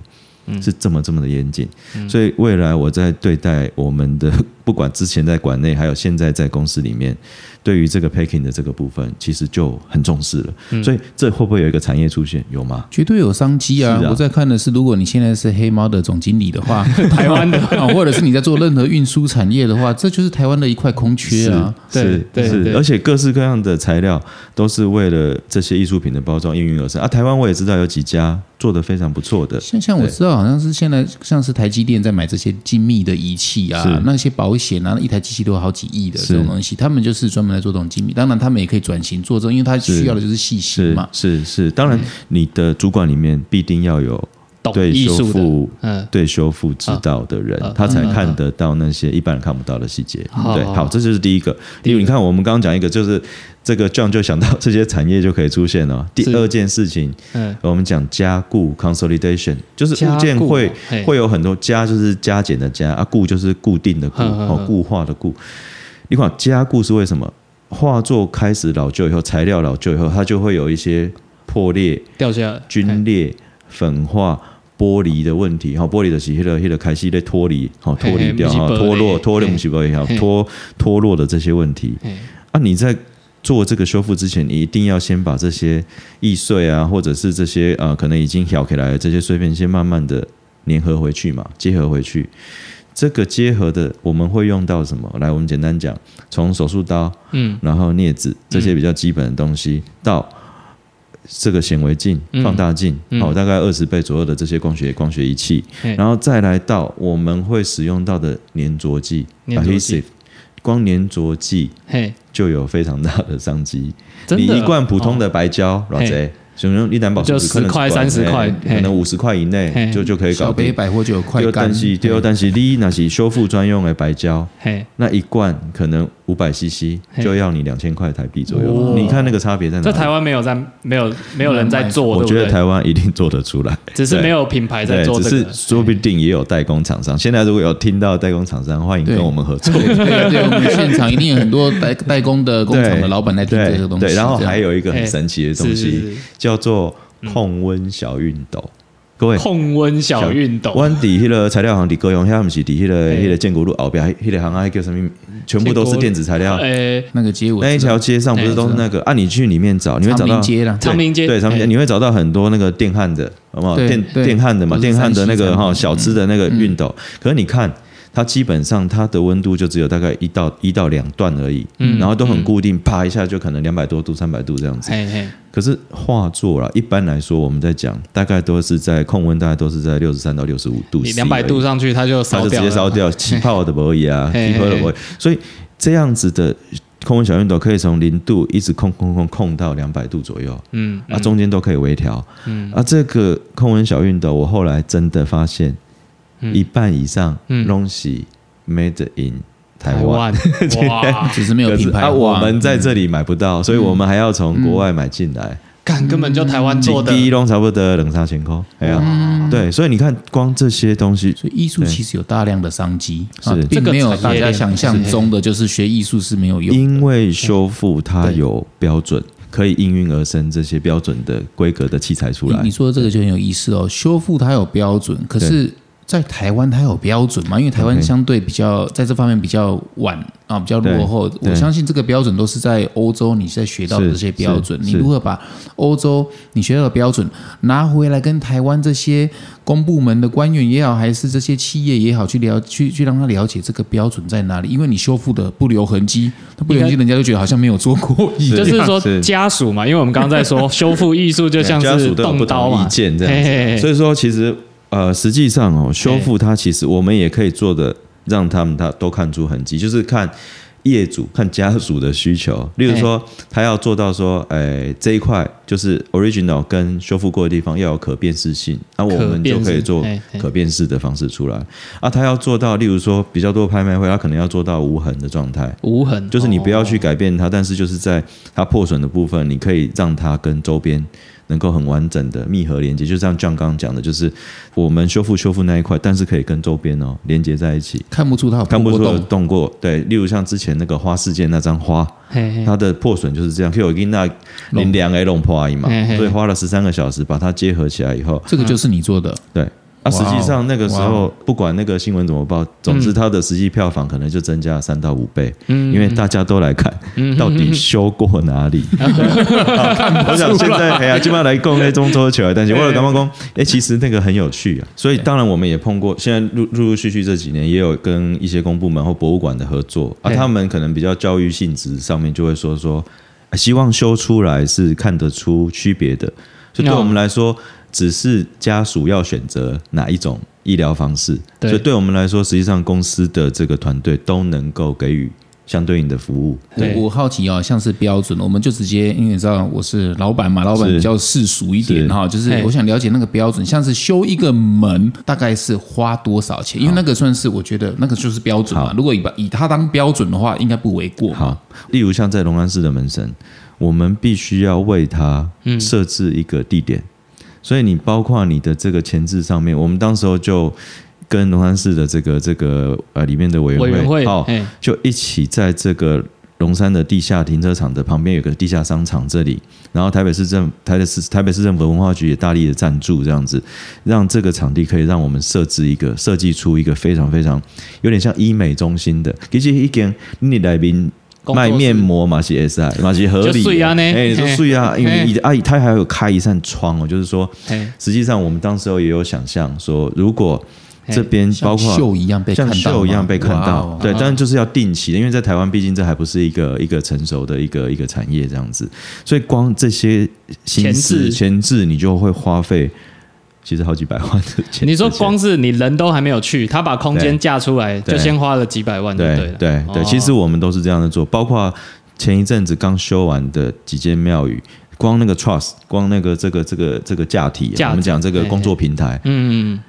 Speaker 2: 是这么这么的严谨，所以未来我在对待我们的，不管之前在馆内，还有现在在公司里面。对于这个 packing 的这个部分，其实就很重视了。所以这会不会有一个产业出现？有吗？
Speaker 3: 绝对有商机啊！我在看的是，如果你现在是黑猫的总经理的话，
Speaker 1: 台湾的，
Speaker 3: 或者是你在做任何运输产业的话，这就是台湾的一块空缺啊！
Speaker 2: 是是，而且各式各样的材料都是为了这些艺术品的包装应运而生啊！台湾我也知道有几家做的非常不错的，
Speaker 3: 像像我知道好像是现在像是台积电在买这些精密的仪器啊，那些保险啊，一台机器都有好几亿的这种东西，他们就是专门。来做这种精密，当然他们也可以转型做这种，因为他需要的就是细心嘛。
Speaker 2: 是是，当然你的主管里面必定要有对修复、嗯，对修复知道的人，他才看得到那些一般人看不到的细节。对，好，这就是第一个。第二，你看我们刚刚讲一个，就是这个 John 就想到这些产业就可以出现了。第二件事情，嗯，我们讲加固 （consolidation），就是物件会会有很多加，就是加减的加啊，固就是固定的固哦，固化的固。你看加固是为什么？画作开始老旧以后，材料老旧以后，它就会有一些破裂、
Speaker 1: 掉下、
Speaker 2: 皲裂、粉化、玻璃的问题。哈，玻璃的是迄个迄个开始在脱离，好脱离掉哈，脱落、脱落是不也好，脱脱落的这些问题。啊，你在做这个修复之前，你一定要先把这些易碎啊，或者是这些呃可能已经挑起来的这些碎片，先慢慢的粘合回去嘛，结合回去。这个结合的，我们会用到什么？来，我们简单讲，从手术刀，嗯，然后镊子这些比较基本的东西，到这个显微镜、
Speaker 1: 嗯。
Speaker 2: 放大镜，
Speaker 1: 嗯。
Speaker 2: 好、大概二十倍左右的这些光学光学仪器，然后再来到我们会使用到的粘着剂。adhesive，光粘着剂
Speaker 1: 嘿，
Speaker 2: 就有非常大的商机。
Speaker 1: 真的？
Speaker 2: 你一罐普通
Speaker 1: 哦。
Speaker 2: 的白胶，老贼，使用一担保
Speaker 1: 就10块30块嘿。
Speaker 2: 可能五十块以内
Speaker 1: 嘿。
Speaker 2: 就就可以搞
Speaker 3: 小。百货就有快
Speaker 2: 对，
Speaker 3: 干
Speaker 2: 但，是对，但是你那是修复专用的白胶，
Speaker 1: 嘿，
Speaker 2: 那一罐可能五百 CC 就要你两千块台币左右。
Speaker 1: 哇
Speaker 2: 你看那个差别在哪？
Speaker 1: 在台湾没有在没有没有人在做，
Speaker 2: 我？觉得台湾一定做得出来，
Speaker 1: 只是没有品牌在
Speaker 2: 做，只是说不定也有代工厂商。现在如果有听到代工厂商，欢迎跟我们合作。
Speaker 3: 对对对，我们现场一定有很多代代工的工厂的老板来听这个东西。
Speaker 2: 对，然后还有一个很神奇的东西，
Speaker 1: 是是是
Speaker 2: 叫做控温小熨斗。各位，
Speaker 1: 控温小熨斗，
Speaker 2: 阮伫迄个材料行伫高雄，遐毋是伫迄个
Speaker 1: 嘿
Speaker 2: 迄个建国路后边，迄个行啊叫什么？全部都是电子材料。
Speaker 1: 哎，
Speaker 3: 那个街舞
Speaker 2: 那一条街上不是都是那个？啊，你去里面找，你会找到
Speaker 3: 明街啦，
Speaker 1: 长明街。
Speaker 2: 对，长明街你会找到很多那个电焊的，好不好？电电焊的嘛，电焊的那个哈小吃的那个熨斗。可是你看，它基本上它的温度就只有大概一到一到两段而已，
Speaker 1: 嗯
Speaker 2: 然后都很固定，啪一下就可能两百多度、三百度这样子。
Speaker 1: 嘿嘿，
Speaker 2: 可是画作啦，一般来说我们在讲，大概都是在控温，大概都是在六十三到六十五度
Speaker 1: 你两百度上去它就
Speaker 2: 它就直
Speaker 1: 烧掉了，
Speaker 2: 接烧掉，气泡的而已啊，
Speaker 1: 嘿
Speaker 2: 气泡的而已。所以这样子的控温小熨斗可以从零度一直控控控控到两百度左右。
Speaker 1: 嗯，
Speaker 2: 啊，中间都可以微调。嗯，啊，这个控温小熨斗，我后来真的发现，一半以上
Speaker 1: 嗯
Speaker 2: 东西 made in 台
Speaker 1: 台
Speaker 2: 湾。
Speaker 1: 湾，哇，
Speaker 3: 只是没有品牌啊。
Speaker 2: 我们在这里买不到，所以我们还要从国外买进来。
Speaker 1: 看根本就台湾做的，
Speaker 2: 第一笼差不多冷三千块，哎呀，对，所以你看，光这些东西，
Speaker 3: 所以艺术其实有大量的商机，
Speaker 2: 是
Speaker 3: 啊并没有大家想象中的就是学艺术是没有用的。
Speaker 2: 因为修复它有标准，可以应运而生这些标准的规格的器材出来
Speaker 3: 你你。说的这个就很有意思哦，修复它有标准，可是，在台湾它有标准吗？因为台湾相对比较在这方面比较晚啊，比较落后。我相信这个标准都是在欧洲你在学到的这些标准，你如何把欧洲你学到的标准拿回来跟台湾这些公部门的官员也好，还是这些企业也好，去了去去让他了解这个标准在哪里？因为你修复的不留痕迹，那不留痕迹，人家就觉得好像没有做过。一样。
Speaker 1: 就是说家属嘛，因为我们刚刚在说 修复艺术就像是
Speaker 2: 家属都有不
Speaker 1: 动刀
Speaker 2: 意见这样所以说其实呃，实际上哦，修复它其实我们也可以做的，让他们他都看出痕迹，就是看。业主看家属的需求，例如说，他要做到说，哎，这一块就是 original 跟修复过的地方要有可辨识性，那我们就可以做
Speaker 1: 可辨识
Speaker 2: 的方式出来。啊，他要做到，例如说比较多拍卖会，他可能要做到无痕的状态，
Speaker 1: 无痕，
Speaker 2: 就是你不要去
Speaker 1: 哦
Speaker 2: 改变它，但是就是在它破损的部分，你可以让它跟周边能够很完整的密合连接，就像 John 刚刚讲的，就是我们修复修复那一块，但是可以跟周边哦连接在一起，
Speaker 3: 看不出它有
Speaker 2: 看不出有。动过。对，例如像之前那个花事件那张花，
Speaker 1: 嘿嘿
Speaker 2: 它的破损就是这样，就有一那零两 A 弄破而已嘛所以花了十三个小时把它结合起来以后，
Speaker 3: 这个就是你做的，
Speaker 2: 对。啊，实际上那个时候不管那个新闻怎么报，总之它的实际票房可能就增加了三到五倍，
Speaker 1: 嗯
Speaker 2: 因为大家都来看到底修过哪里。我想现在哎呀，基本上来供那中州球，但是为了刚刚讲，哎，其实那个很有趣啊。所以当然我们也碰过，现在陆陆陆续续这几年也有跟一些公部门或博物馆的合作啊，他们可能比较教育性质上面就会说说，啊希望修出来是看得出区别的。所以对我们来说，只是家属要选择哪一种医疗方式。
Speaker 1: 对
Speaker 2: 所以对我们来说，实际上公司的这个团队都能够给予相对应的服务。
Speaker 1: 对
Speaker 3: 我我好奇哦，像是标准，我们就直接，因为你知道我是老板嘛，老板比较世俗一点哈，就是我想了解那个标准，像是修一个门大概是花多少钱？因为那个算是我觉得那个就是标准嘛。如果以把以它当标准的话，应该不为过。
Speaker 2: 好，例如像在龙安市的门神，我们必须要为它设置一个地点，所以你包括你的这个前置上面，我们当时候就跟龙山市的这个这个呃里面的委员会，
Speaker 1: 委员会
Speaker 2: 好、就一起在这个龙山的地下停车场的旁边有个地下商场这里，然后台北市政台北市台北市政府文化局也大力的赞助，这样子让这个场地可以让我们设置一个设计出一个非常非常有点像医美中心的，其实一间你来宾。卖面膜嘛是 S I 嘛是合理的，
Speaker 1: 就啊呢？
Speaker 2: 哎，你说
Speaker 1: 嘿。
Speaker 2: 睡啊，因为你的阿姨她还有开一扇窗哦，就是说
Speaker 1: 嘿。
Speaker 2: 实际上，我们当时候也有想象说，如果这边包括
Speaker 3: 秀一样被
Speaker 2: 像秀一样被看到对，但是就是要定期的，因为在台湾毕竟这还不是一个一个成熟的一个一个产业这样子，所以光这些心思
Speaker 1: 前置
Speaker 2: 前置你就会花费其实好几百万的钱。
Speaker 1: 你说光是你人都还没有去，他把空间架出来，就先花了几百万就
Speaker 2: 对？
Speaker 1: 对了。
Speaker 2: 对对，
Speaker 1: 哦。
Speaker 2: 其实我们都是这样的做，包括前一阵子刚修完的几间庙宇，光那个 trust，光那个这个这个这个架体
Speaker 1: 架，
Speaker 2: 我们讲这个工作平台，
Speaker 1: 嗯，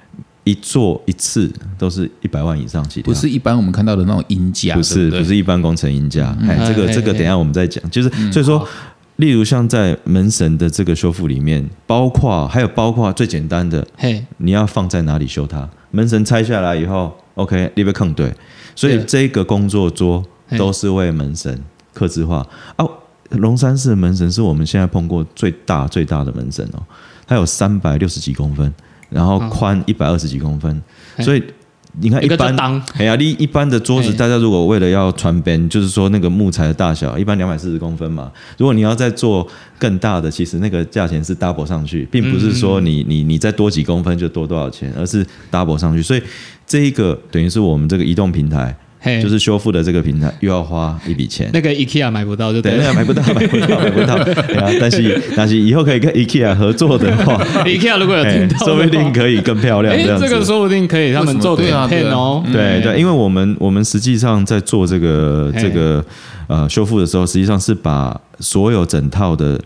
Speaker 2: 一做一次都是一百万以上起跳，
Speaker 3: 不是一般我们看到的那种阴价，
Speaker 2: 不是
Speaker 3: 对对？
Speaker 2: 不是一般工程阴价，哎，这个这个等一下我们再讲，就是所以说。例如像在门神的这个修复里面，包括还有包括最简单的，
Speaker 1: 嘿，
Speaker 2: 你要放在哪里修它？门神拆下来以后，OK，立被坑对，所以
Speaker 1: 对。
Speaker 2: 这个工作桌都是为门神刻字化。哦。龙山寺的门神是我们现在碰过最大最大的门神哦，它有三百六十几公分，然后宽一百二十几公分，
Speaker 1: 嘿。
Speaker 2: 所以你看
Speaker 1: 一
Speaker 2: 般
Speaker 1: 当
Speaker 2: 哎呀，你一般的桌子，大家如果为了要穿边，就是说那个木材的大小，一般两百四十公分嘛。如果你要再做更大的，其实那个价钱是 double 上去，并不是说你你你再多几公分就多多少钱，而是 double 上去。所以这一个等于是我们这个移动平台，
Speaker 1: 嘿，
Speaker 2: 就是修复的这个平台，又要花一笔钱。
Speaker 1: 那个 IKEA 买不到就
Speaker 2: 对，买不到，买不到，买不到。对啊，但是但是以后可以跟 IKEA 合作的话，
Speaker 1: IKEA 如果有
Speaker 2: 哎
Speaker 1: 听到，
Speaker 2: 说不定可以更漂亮。
Speaker 1: 哎
Speaker 2: 这样，子
Speaker 1: 这个说不定可以他们做
Speaker 3: 对啊
Speaker 1: campaign 哦。
Speaker 2: 对对，因为我们我们实际上在做这个这个呃修复的时候，实际上是把所有整套的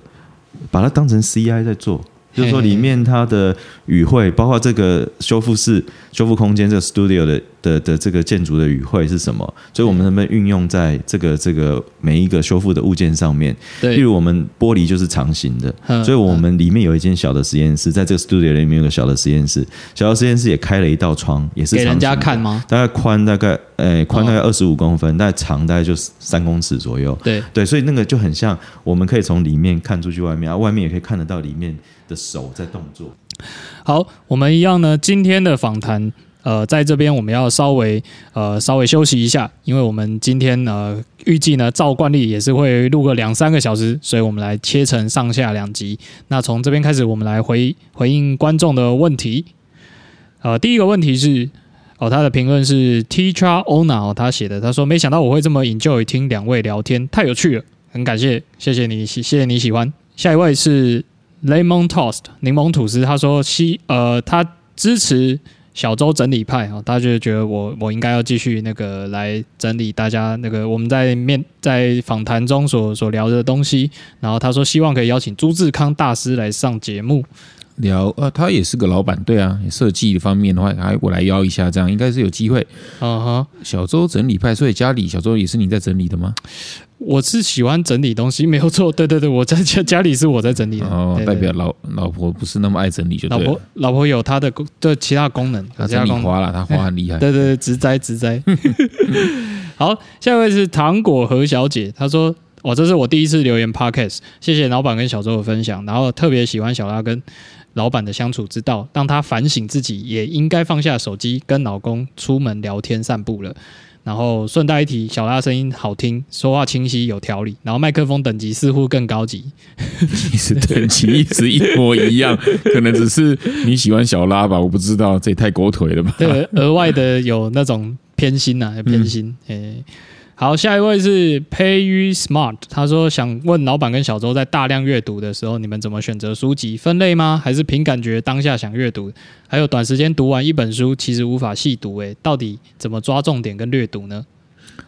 Speaker 2: 把它当成 CI 在做。就是说，里面它的语汇，包括这个修复室、修复空间这个 studio 的的的这个建筑的语汇是什么？所以我们能不能运用在这个这个每一个修复的物件上面？
Speaker 1: 对
Speaker 2: 例如我们玻璃就是长形的，
Speaker 1: 嗯
Speaker 2: 所以我们里面有一间小的实验室，在这个 studio 里面有个小的实验室，小的实验室也开了一道窗，也是
Speaker 1: 给人家看吗？
Speaker 2: 大概宽大概诶宽大概
Speaker 1: 哦
Speaker 2: 二十五公分，大概长大概就三公尺左右。
Speaker 1: 对，
Speaker 2: 对，所以那个就很像，我们可以从里面看出去外面，啊，外面也可以看得到里面的手在动作。
Speaker 1: 好，我们一样呢，今天的访谈。呃，在这边我们要稍微呃稍微休息一下，因为我们今天呃预计呢照惯例也是会录个两三个小时，所以我们来切成上下两集。那从这边开始，我们来回回应观众的问题。呃，第一个问题是哦，他的评论是 Teacher Ona 哦，他写的，他说没想到我会这么 enjoy 听两位聊天，太有趣了，很感谢，谢谢你，谢谢你喜欢。下一位是 Lemon Toast 柠檬吐司，他说希呃他支持小周整理派啊，他就觉得我我应该要继续那个来整理大家那个我们在面在访谈中所所聊的东西，然后他说希望可以邀请朱志康大师来上节目，
Speaker 3: 聊呃，他也是个老板，对啊，设计方面的话，还我来邀一下，这样应该是有机会。
Speaker 1: 嗯哼，
Speaker 3: 小周整理派，所以家里小周也是你在整理的吗？
Speaker 1: 我是喜欢整理东西，没有错，对对对，我在家家里是我在整理的，
Speaker 3: 哦，
Speaker 1: 对对
Speaker 3: 代表老老婆不是那么爱整理就对了
Speaker 1: 老婆。老婆有她的功对其他功能，有
Speaker 3: 他整理。花了，他花很厉害。
Speaker 1: 对对对，植栽植栽。好，下一位是糖果何小姐，她说：“哦，这是我第一次留言 podcast，谢谢老板跟小周的分享，然后特别喜欢小拉跟老板的相处之道，让她反省自己，也应该放下手机，跟老公出门聊天散步了。”然后顺带一提，小拉声音好听，说话清晰有条理，然后麦克风等级似乎更高级。
Speaker 3: 其实等级一直一模一样，可能只是你喜欢小拉吧，我不知道，这也太狗腿了吧？
Speaker 1: 对，额外的有那种偏心呐、啊，偏心。诶、好，下一位是 Pay You Smart，他说想问老板跟小周在大量阅读的时候，你们怎么选择书籍？分类吗？还是凭感觉当下想阅读？还有短时间读完一本书，其实无法细读，诶，到底怎么抓重点跟略读呢？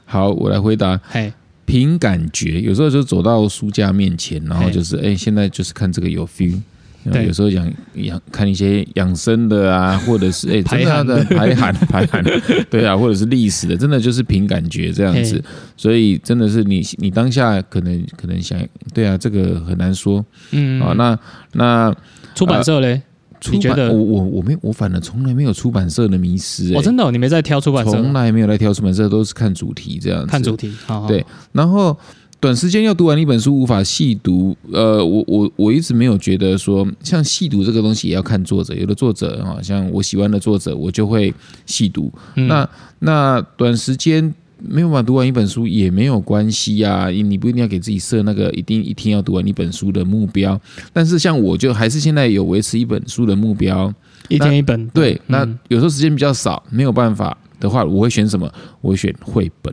Speaker 3: 好，我来回答。
Speaker 1: 嘿，
Speaker 3: 凭感觉，有时候就走到书架面前，然后就是哎、现在就是看这个有 feel。有时候养养看一些养生的啊，或者是哎、
Speaker 1: 排
Speaker 3: 真的排寒排寒，对啊，或者是历史的，真的就是凭感觉这样子。所以真的是你你当下可能可能想，对啊，这个很难说
Speaker 1: 嗯，
Speaker 3: 啊。那那
Speaker 1: 出版社嘞？
Speaker 3: 出
Speaker 1: 你觉得
Speaker 3: 版我我我没我反正从来没有出版社的迷失、哎
Speaker 1: 哦，真的哦、你没在挑出版社
Speaker 3: 从来没有来挑出版社，都是看主题这样子。
Speaker 1: 看主题？好好
Speaker 3: 对然后短时间要读完一本书，无法细读。呃，我我我一直没有觉得说，像细读这个东西也要看作者。有的作者啊，像我喜欢的作者，我就会细读。
Speaker 1: 嗯
Speaker 3: 那那短时间没有办法读完一本书也没有关系呀，你不一定要给自己设那个一定一天要读完一本书的目标。但是像我就还是现在有维持一本书的目标，
Speaker 1: 一天一本。
Speaker 3: 对，那有时候时间比较少，没有办法的话，我会选什么？我会选绘本。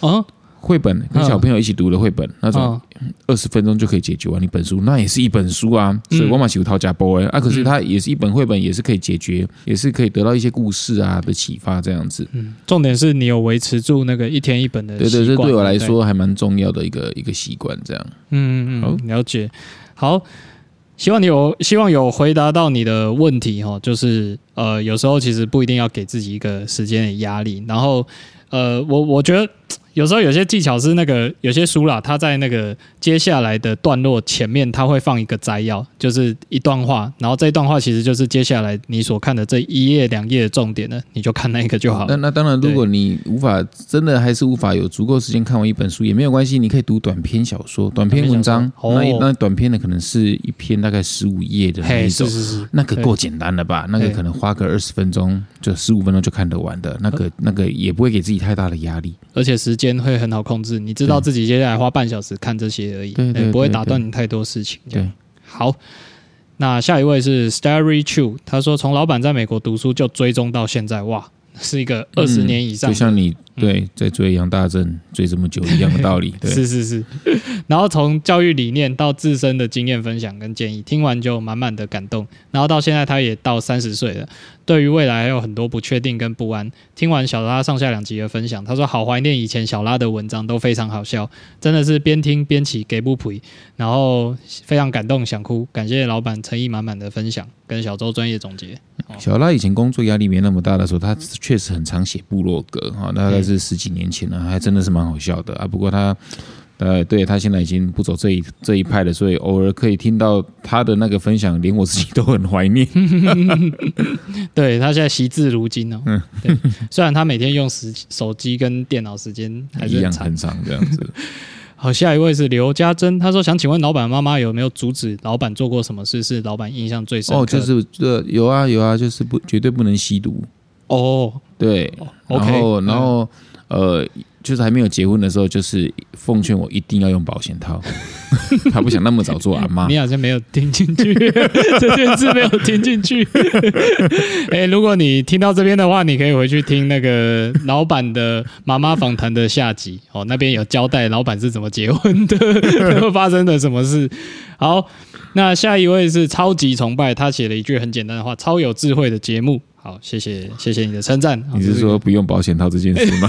Speaker 1: 啊。
Speaker 3: 绘本跟小朋友一起读的绘本，那种二十分钟就可以解决完一本书，那也是一本书啊。所以我马喜欢掏家包哎啊，可是它也是一本绘本，也是可以解决，也是可以得到一些故事啊的启发这样子。
Speaker 1: 嗯，重点是你有维持住那个一天一本的，
Speaker 3: 对对，这对我来说还蛮重要的一个一个习惯。这样，
Speaker 1: 嗯嗯嗯，了解。好，希望你有希望有回答到你的问题哈，就是呃，有时候其实不一定要给自己一个时间的压力，然后呃，我我觉得。有时候有些技巧是那个有些书啦，它在那个接下来的段落前面，它会放一个摘要，就是一段话，然后这一段话其实就是接下来你所看的这一页两页的重点呢，你就看那个就好。
Speaker 3: 那那当然，如果你无法真的还是无法有足够时间看完一本书也没有关系，你可以读短篇小说、短篇文章。那那短篇的可能是一篇大概十五页的那种，
Speaker 1: 是是是，
Speaker 3: 那个够简单了吧？那个可能花个二十分钟，就十五分钟就看得完的，那个那个也不会给自己太大的压力，
Speaker 1: 而且时。间会很好控制，你知道自己接下来花半小时看这些而已，
Speaker 3: 对，
Speaker 1: 不会打断你太多事情。
Speaker 3: 对，
Speaker 1: 好，那下一位是 Starry Chu，他说从老板在美国读书就追踪到现在，哇。是一个二十年以上，
Speaker 3: 就像你对在追杨大正追这么久一样的道理。
Speaker 1: 是是是，然后从教育理念到自身的经验分享跟建议，听完就满满的感动。然后到现在他也到三十岁了，对于未来还有很多不确定跟不安。听完小拉上下两集的分享，他说好怀念以前小拉的文章，都非常好笑，真的是边听边起给不赔，然后非常感动想哭。感谢老板诚意满满的分享跟小周专业总结。
Speaker 3: 小拉以前工作压力没那么大的时候，他确实很常写部落格哈，大概是十几年前了，还真的是蛮好笑的啊。不过他，呃，对他现在已经不走这一这一派了，所以偶尔可以听到他的那个分享，连我自己都很怀念。
Speaker 1: 对他现在惜字如金哦，嗯，虽然他每天用时手机跟电脑时间还是
Speaker 3: 很长这样子。
Speaker 1: 好，下一位是刘家珍，他说想请问老板妈妈有没有阻止老板做过什么事是老板印象最深刻？
Speaker 3: 哦，就是这有啊有啊，就是不绝对不能吸毒
Speaker 1: 哦，
Speaker 3: 对，然后然后呃。就是还没有结婚的时候，就是奉劝我一定要用保险套。他不想那么早做阿妈。
Speaker 1: 你好像没有听进去 这件事，没有听进去。哎，如果你听到这边的话，你可以回去听那个老板的妈妈访谈的下集哦，那边有交代老板是怎么结婚的，发生了什么事。好，那下一位是超级崇拜，他写了一句很简单的话：超有智慧的节目。好，谢谢谢谢你的称赞。
Speaker 3: 你是说不用保险套这件事吗？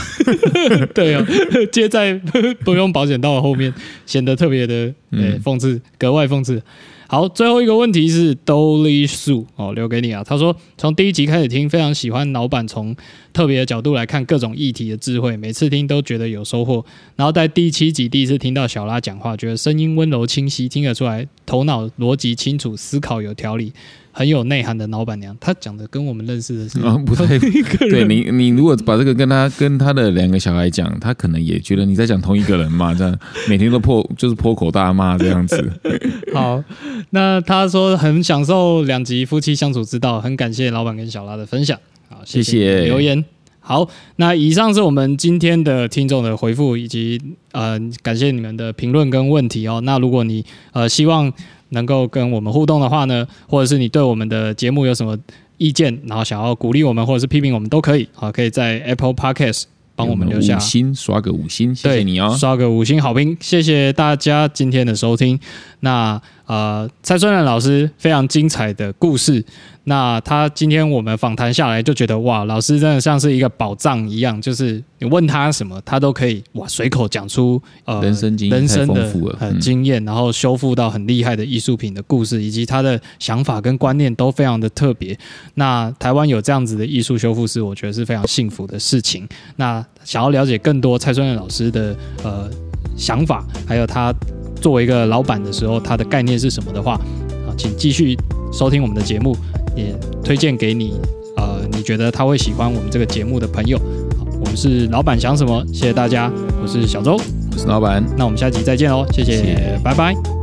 Speaker 1: 对哦，接在 不用保险套的后面，显得特别的对讽刺，格外讽刺。好，最后一个问题是 Dolly Su 哦，留给你啊。他说从第一集开始听，非常喜欢老板从特别的角度来看各种议题的智慧，每次听都觉得有收获。然后在第七集第一次听到小拉讲话，觉得声音温柔清晰，听得出来头脑逻辑清楚，思考有条理。很有内涵的老板娘，她讲的跟我们认识的是
Speaker 3: 不太对。你你如果把这个跟她跟她的两个小孩讲，她可能也觉得你在讲同一个人嘛，这样每天都破就是破口大骂这样子。
Speaker 1: 好，那他说很享受两集夫妻相处之道，很感谢老板跟小拉的分享。好，谢谢留言。好，那以上是我们今天的听众的回复，以及呃感谢你们的评论跟问题哦。那如果你呃希望。能够跟我们互动的话呢，或者是你对我们的节目有什么意见，然后想要鼓励我们或者是批评我们都可以，好，可以在 Apple Podcast 帮我们留下
Speaker 3: 五星，刷个五星，谢谢你哦，
Speaker 1: 刷个五星好评，谢谢大家今天的收听。那呃，蔡春兰老师非常精彩的故事。那他今天我们访谈下来就觉得哇，老师真的像是一个宝藏一样，就是你问他什么，他都可以哇随口讲出
Speaker 3: 呃人生经
Speaker 1: 验人生的很经验，然后修复到很厉害的艺术品的故事，以及他的想法跟观念都非常的特别。那台湾有这样子的艺术修复师，我觉得是非常幸福的事情。那想要了解更多蔡春兰老师的呃想法，还有他作为一个老板的时候，他的概念是什么的话，啊，请继续收听我们的节目。也推荐给你，呃，你觉得他会喜欢我们这个节目的朋友。好，我们是老板想什么？谢谢大家，我是小周，
Speaker 3: 我是老板，
Speaker 1: 那我们下集再见喽，谢谢，拜拜。